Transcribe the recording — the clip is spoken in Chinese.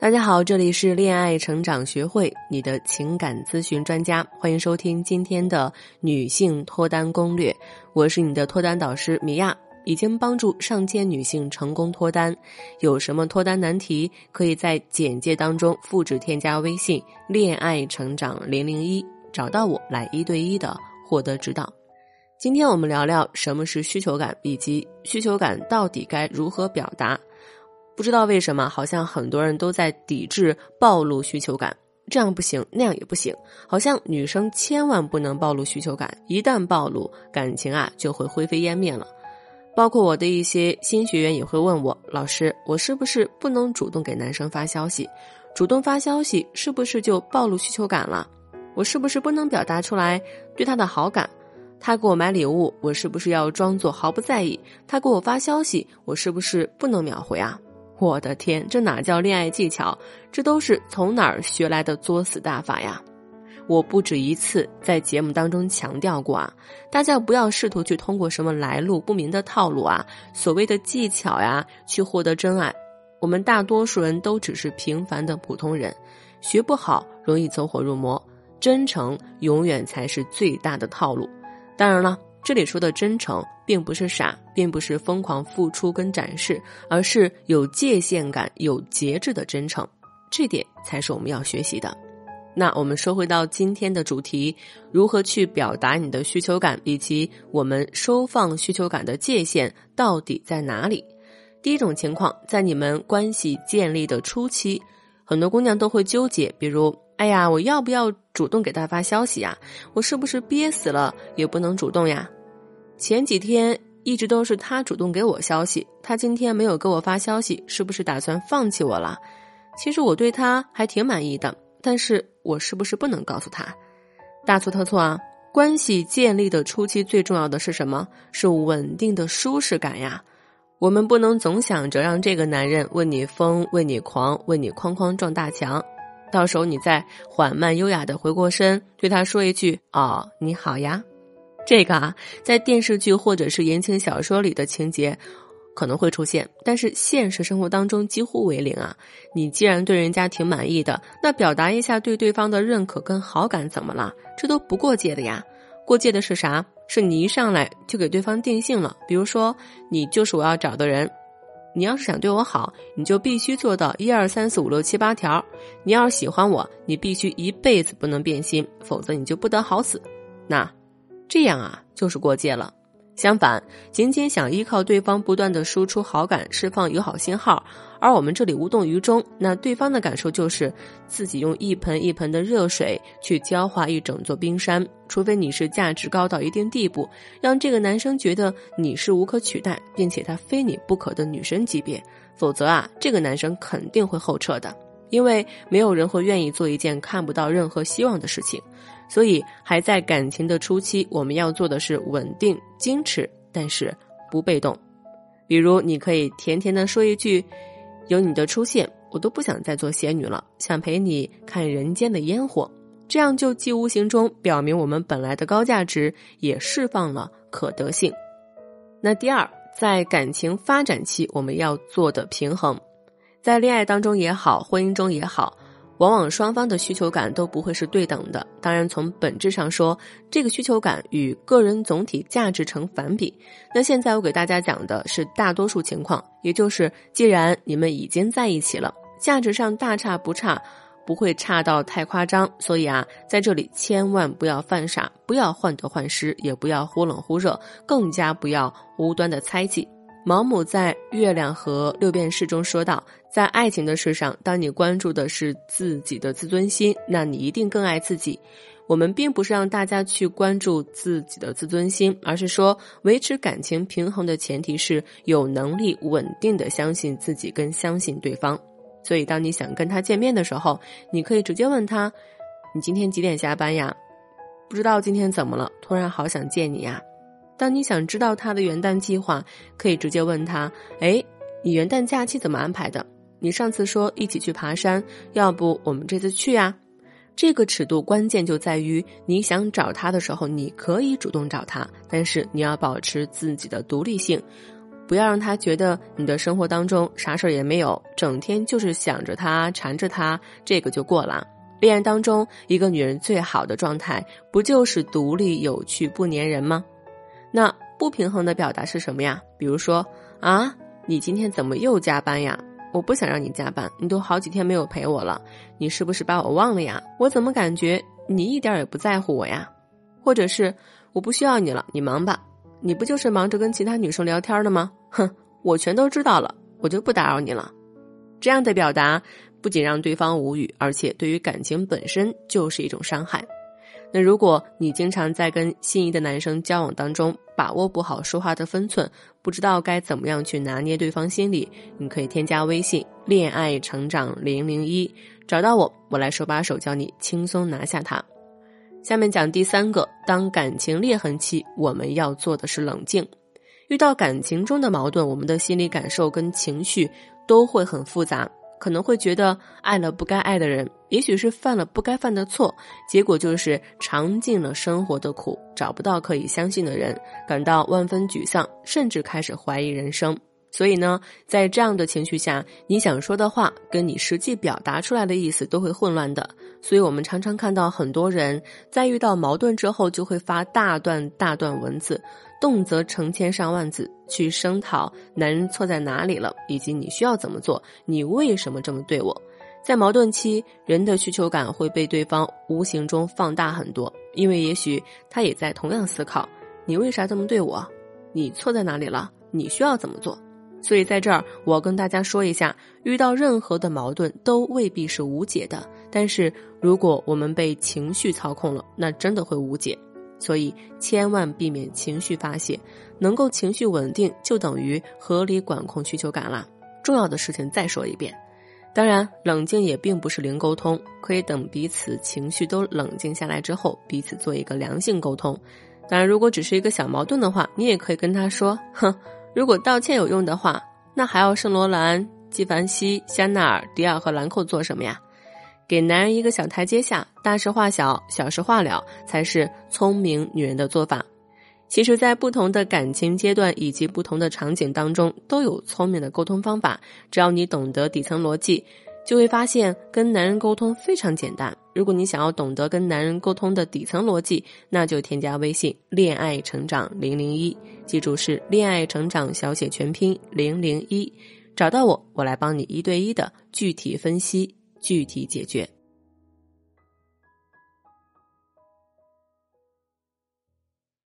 大家好，这里是恋爱成长学会，你的情感咨询专家，欢迎收听今天的女性脱单攻略。我是你的脱单导师米娅，已经帮助上千女性成功脱单。有什么脱单难题，可以在简介当中复制添加微信“恋爱成长零零一”，找到我来一对一的获得指导。今天我们聊聊什么是需求感，以及需求感到底该如何表达。不知道为什么，好像很多人都在抵制暴露需求感，这样不行，那样也不行，好像女生千万不能暴露需求感，一旦暴露，感情啊就会灰飞烟灭了。包括我的一些新学员也会问我，老师，我是不是不能主动给男生发消息？主动发消息是不是就暴露需求感了？我是不是不能表达出来对他的好感？他给我买礼物，我是不是要装作毫不在意？他给我发消息，我是不是不能秒回啊？我的天，这哪叫恋爱技巧？这都是从哪儿学来的作死大法呀！我不止一次在节目当中强调过啊，大家不要试图去通过什么来路不明的套路啊，所谓的技巧呀，去获得真爱。我们大多数人都只是平凡的普通人，学不好容易走火入魔。真诚永远才是最大的套路。当然了。这里说的真诚，并不是傻，并不是疯狂付出跟展示，而是有界限感、有节制的真诚，这点才是我们要学习的。那我们说回到今天的主题，如何去表达你的需求感，以及我们收放需求感的界限到底在哪里？第一种情况，在你们关系建立的初期，很多姑娘都会纠结，比如。哎呀，我要不要主动给他发消息呀？我是不是憋死了也不能主动呀？前几天一直都是他主动给我消息，他今天没有给我发消息，是不是打算放弃我了？其实我对他还挺满意的，但是我是不是不能告诉他？大错特错啊！关系建立的初期最重要的是什么？是稳定的舒适感呀！我们不能总想着让这个男人为你疯、为你狂、为你哐哐撞大墙。到时候你再缓慢优雅的回过身，对他说一句：“哦，你好呀。”这个啊，在电视剧或者是言情小说里的情节可能会出现，但是现实生活当中几乎为零啊。你既然对人家挺满意的，那表达一下对对方的认可跟好感怎么了？这都不过界的呀。过界的是啥？是你一上来就给对方定性了，比如说你就是我要找的人。你要是想对我好，你就必须做到一二三四五六七八条。你要是喜欢我，你必须一辈子不能变心，否则你就不得好死。那，这样啊，就是过界了。相反，仅仅想依靠对方不断的输出好感、释放友好信号，而我们这里无动于衷，那对方的感受就是自己用一盆一盆的热水去浇化一整座冰山。除非你是价值高到一定地步，让这个男生觉得你是无可取代，并且他非你不可的女神级别，否则啊，这个男生肯定会后撤的，因为没有人会愿意做一件看不到任何希望的事情。所以，还在感情的初期，我们要做的是稳定、矜持，但是不被动。比如，你可以甜甜的说一句：“有你的出现，我都不想再做仙女了，想陪你看人间的烟火。”这样就既无形中表明我们本来的高价值，也释放了可得性。那第二，在感情发展期，我们要做的平衡，在恋爱当中也好，婚姻中也好。往往双方的需求感都不会是对等的。当然，从本质上说，这个需求感与个人总体价值成反比。那现在我给大家讲的是大多数情况，也就是既然你们已经在一起了，价值上大差不差，不会差到太夸张。所以啊，在这里千万不要犯傻，不要患得患失，也不要忽冷忽热，更加不要无端的猜忌。毛姆在《月亮和六便士》中说道：“在爱情的事上，当你关注的是自己的自尊心，那你一定更爱自己。我们并不是让大家去关注自己的自尊心，而是说，维持感情平衡的前提是有能力稳定的相信自己跟相信对方。所以，当你想跟他见面的时候，你可以直接问他：‘你今天几点下班呀？’不知道今天怎么了，突然好想见你呀。”当你想知道他的元旦计划，可以直接问他：“哎，你元旦假期怎么安排的？你上次说一起去爬山，要不我们这次去呀？”这个尺度关键就在于，你想找他的时候，你可以主动找他，但是你要保持自己的独立性。不要让他觉得你的生活当中啥事儿也没有，整天就是想着他、缠着他，这个就过了。恋爱当中，一个女人最好的状态，不就是独立、有趣、不粘人吗？那不平衡的表达是什么呀？比如说啊，你今天怎么又加班呀？我不想让你加班，你都好几天没有陪我了，你是不是把我忘了呀？我怎么感觉你一点也不在乎我呀？或者是我不需要你了，你忙吧。你不就是忙着跟其他女生聊天的吗？哼，我全都知道了，我就不打扰你了。这样的表达不仅让对方无语，而且对于感情本身就是一种伤害。那如果你经常在跟心仪的男生交往当中把握不好说话的分寸，不知道该怎么样去拿捏对方心理，你可以添加微信“恋爱成长零零一”，找到我，我来手把手教你轻松拿下他。下面讲第三个，当感情裂痕期，我们要做的是冷静。遇到感情中的矛盾，我们的心理感受跟情绪都会很复杂，可能会觉得爱了不该爱的人，也许是犯了不该犯的错，结果就是尝尽了生活的苦，找不到可以相信的人，感到万分沮丧，甚至开始怀疑人生。所以呢，在这样的情绪下，你想说的话跟你实际表达出来的意思都会混乱的。所以我们常常看到很多人在遇到矛盾之后，就会发大段大段文字，动辄成千上万字去声讨男人错在哪里了，以及你需要怎么做，你为什么这么对我。在矛盾期，人的需求感会被对方无形中放大很多，因为也许他也在同样思考：你为啥这么对我？你错在哪里了？你需要怎么做？所以在这儿，我跟大家说一下，遇到任何的矛盾都未必是无解的。但是如果我们被情绪操控了，那真的会无解。所以千万避免情绪发泄，能够情绪稳定，就等于合理管控需求感了。重要的事情再说一遍，当然，冷静也并不是零沟通，可以等彼此情绪都冷静下来之后，彼此做一个良性沟通。当然，如果只是一个小矛盾的话，你也可以跟他说，哼。如果道歉有用的话，那还要圣罗兰、纪梵希、香奈儿、迪奥和兰蔻做什么呀？给男人一个小台阶下，大事化小，小事化了，才是聪明女人的做法。其实，在不同的感情阶段以及不同的场景当中，都有聪明的沟通方法。只要你懂得底层逻辑。就会发现跟男人沟通非常简单。如果你想要懂得跟男人沟通的底层逻辑，那就添加微信“恋爱成长零零一”，记住是“恋爱成长”小写全拼零零一，找到我，我来帮你一对一的具体分析、具体解决。